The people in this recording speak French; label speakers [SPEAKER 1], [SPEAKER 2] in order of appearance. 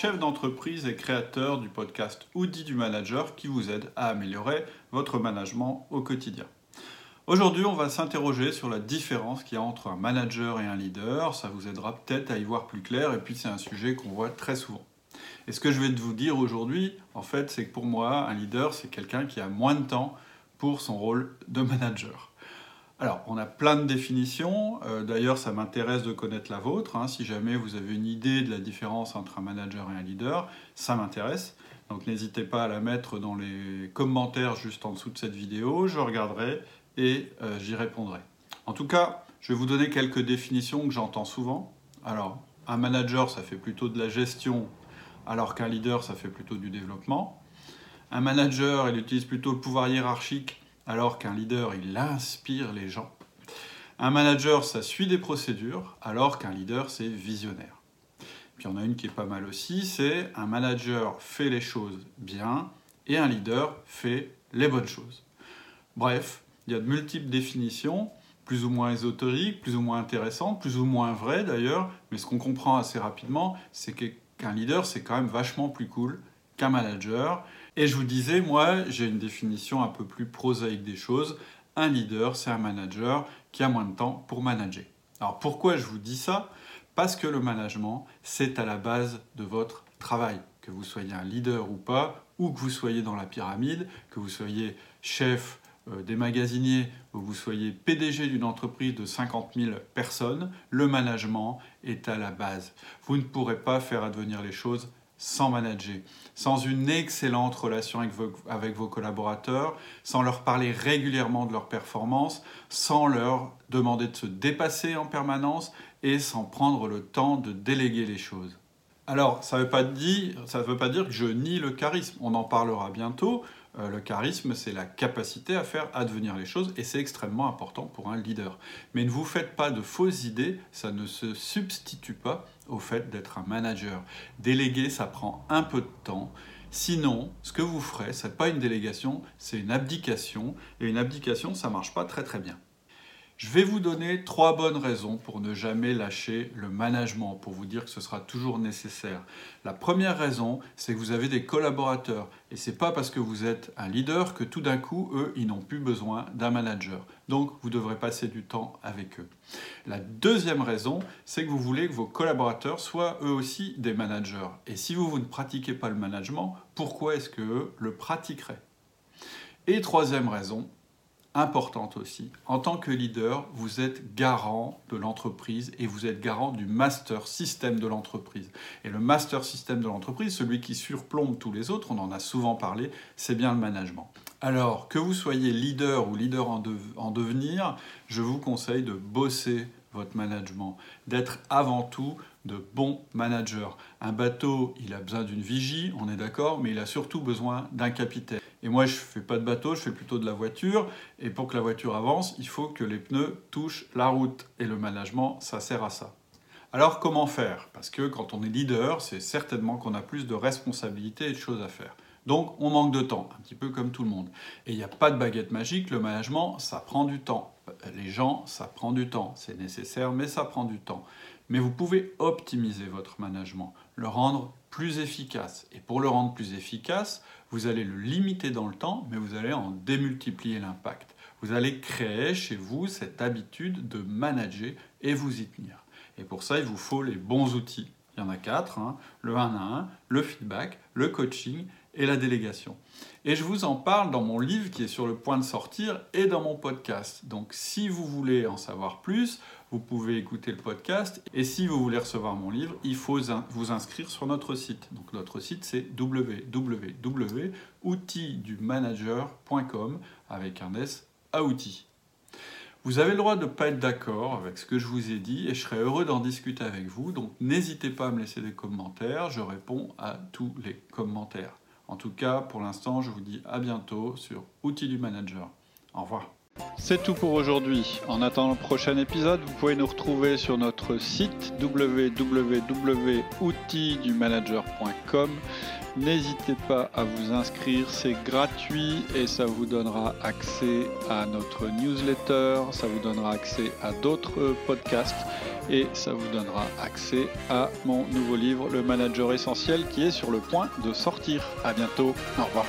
[SPEAKER 1] chef d'entreprise et créateur du podcast Outils du manager qui vous aide à améliorer votre management au quotidien. Aujourd'hui, on va s'interroger sur la différence qu'il y a entre un manager et un leader. Ça vous aidera peut-être à y voir plus clair et puis c'est un sujet qu'on voit très souvent. Et ce que je vais vous dire aujourd'hui, en fait, c'est que pour moi, un leader, c'est quelqu'un qui a moins de temps pour son rôle de manager. Alors, on a plein de définitions. Euh, d'ailleurs, ça m'intéresse de connaître la vôtre. Hein. Si jamais vous avez une idée de la différence entre un manager et un leader, ça m'intéresse. Donc, n'hésitez pas à la mettre dans les commentaires juste en dessous de cette vidéo. Je regarderai et euh, j'y répondrai. En tout cas, je vais vous donner quelques définitions que j'entends souvent. Alors, un manager, ça fait plutôt de la gestion, alors qu'un leader, ça fait plutôt du développement. Un manager, il utilise plutôt le pouvoir hiérarchique alors qu'un leader, il inspire les gens. Un manager, ça suit des procédures, alors qu'un leader, c'est visionnaire. Puis il y a une qui est pas mal aussi, c'est un manager fait les choses bien et un leader fait les bonnes choses. Bref, il y a de multiples définitions, plus ou moins ésotériques, plus ou moins intéressantes, plus ou moins vraies d'ailleurs, mais ce qu'on comprend assez rapidement, c'est qu'un leader, c'est quand même vachement plus cool manager. Et je vous disais, moi, j'ai une définition un peu plus prosaïque des choses. Un leader, c'est un manager qui a moins de temps pour manager. Alors pourquoi je vous dis ça? Parce que le management, c'est à la base de votre travail. Que vous soyez un leader ou pas, ou que vous soyez dans la pyramide, que vous soyez chef euh, des magasiniers, ou que vous soyez PDG d'une entreprise de 50 000 personnes, le management est à la base. Vous ne pourrez pas faire advenir les choses sans manager, sans une excellente relation avec vos, collaborateurs, sans leur parler régulièrement de leurs performances, sans leur demander de se dépasser en permanence et sans prendre le temps de déléguer les choses. Alors, ça ne veut, pas dire, veut pas dire que je nie le charisme, on en parlera bientôt. Euh, le charisme, c'est la capacité à faire advenir les choses et c'est extrêmement important pour un leader. Mais ne vous faites pas de fausses idées, ça ne se substitue pas au fait d'être un manager. Déléguer, ça prend un peu de temps. Sinon, ce que vous ferez, ce n'est pas une délégation, c'est une abdication. Et une abdication, ça ne marche pas très très bien. Je vais vous donner trois bonnes raisons pour ne jamais lâcher le management, pour vous dire que ce sera toujours nécessaire. La première raison, c'est que vous avez des collaborateurs et c'est pas parce que vous êtes un leader que tout d'un coup, eux, ils n'ont plus besoin d'un manager. Donc, vous devrez passer du temps avec eux. La deuxième raison, c'est que vous voulez que vos collaborateurs soient eux aussi des managers. Et si vous, vous ne pratiquez pas le management, pourquoi est-ce qu'eux le pratiqueraient? Et troisième raison, importante aussi. En tant que leader, vous êtes garant de l'entreprise et vous êtes garant du master système de l'entreprise. Et le master système de l'entreprise, celui qui surplombe tous les autres, on en a souvent parlé, c'est bien le management. Alors, que vous soyez leader ou leader en, en devenir, je vous conseille de bosser votre management, d'être avant tout de bons managers. Un bateau, il a besoin d'une vigie, on est d'accord, mais il a surtout besoin d'un capitaine. Et moi, je ne fais pas de bateau, je fais plutôt de la voiture. Et pour que la voiture avance, il faut que les pneus touchent la route. Et le management, ça sert à ça. Alors comment faire? Parce que quand on est leader, c'est certainement qu'on a plus de responsabilités et de choses à faire. Donc on manque de temps, un petit peu comme tout le monde. Et il n'y a pas de baguette magique, le management, ça prend du temps. Les gens, ça prend du temps. C'est nécessaire, mais ça prend du temps. Mais vous pouvez optimiser votre management, le rendre plus efficace. Et pour le rendre plus efficace, vous allez le limiter dans le temps, mais vous allez en démultiplier l'impact. Vous allez créer chez vous cette habitude de manager et vous y tenir. Et pour ça, il vous faut les bons outils. Il y en a quatre, hein. le 1 à 1, le feedback, le coaching et la délégation. Et je vous en parle dans mon livre qui est sur le point de sortir et dans mon podcast. Donc si vous voulez en savoir plus, vous pouvez écouter le podcast. Et si vous voulez recevoir mon livre, il faut vous inscrire sur notre site. Donc notre site c'est www.outildumanager.com avec un S à outils. Vous avez le droit de ne pas être d'accord avec ce que je vous ai dit et je serai heureux d'en discuter avec vous. Donc n'hésitez pas à me laisser des commentaires, je réponds à tous les commentaires. En tout cas, pour l'instant, je vous dis à bientôt sur Outils du Manager. Au revoir. C'est tout pour aujourd'hui. En attendant le prochain épisode, vous pouvez nous retrouver sur notre site www.outildumanager.com n'hésitez pas à vous inscrire, c'est gratuit et ça vous donnera accès à notre newsletter, ça vous donnera accès à d'autres podcasts et ça vous donnera accès à mon nouveau livre Le Manager Essentiel qui est sur le point de sortir. À bientôt, au revoir.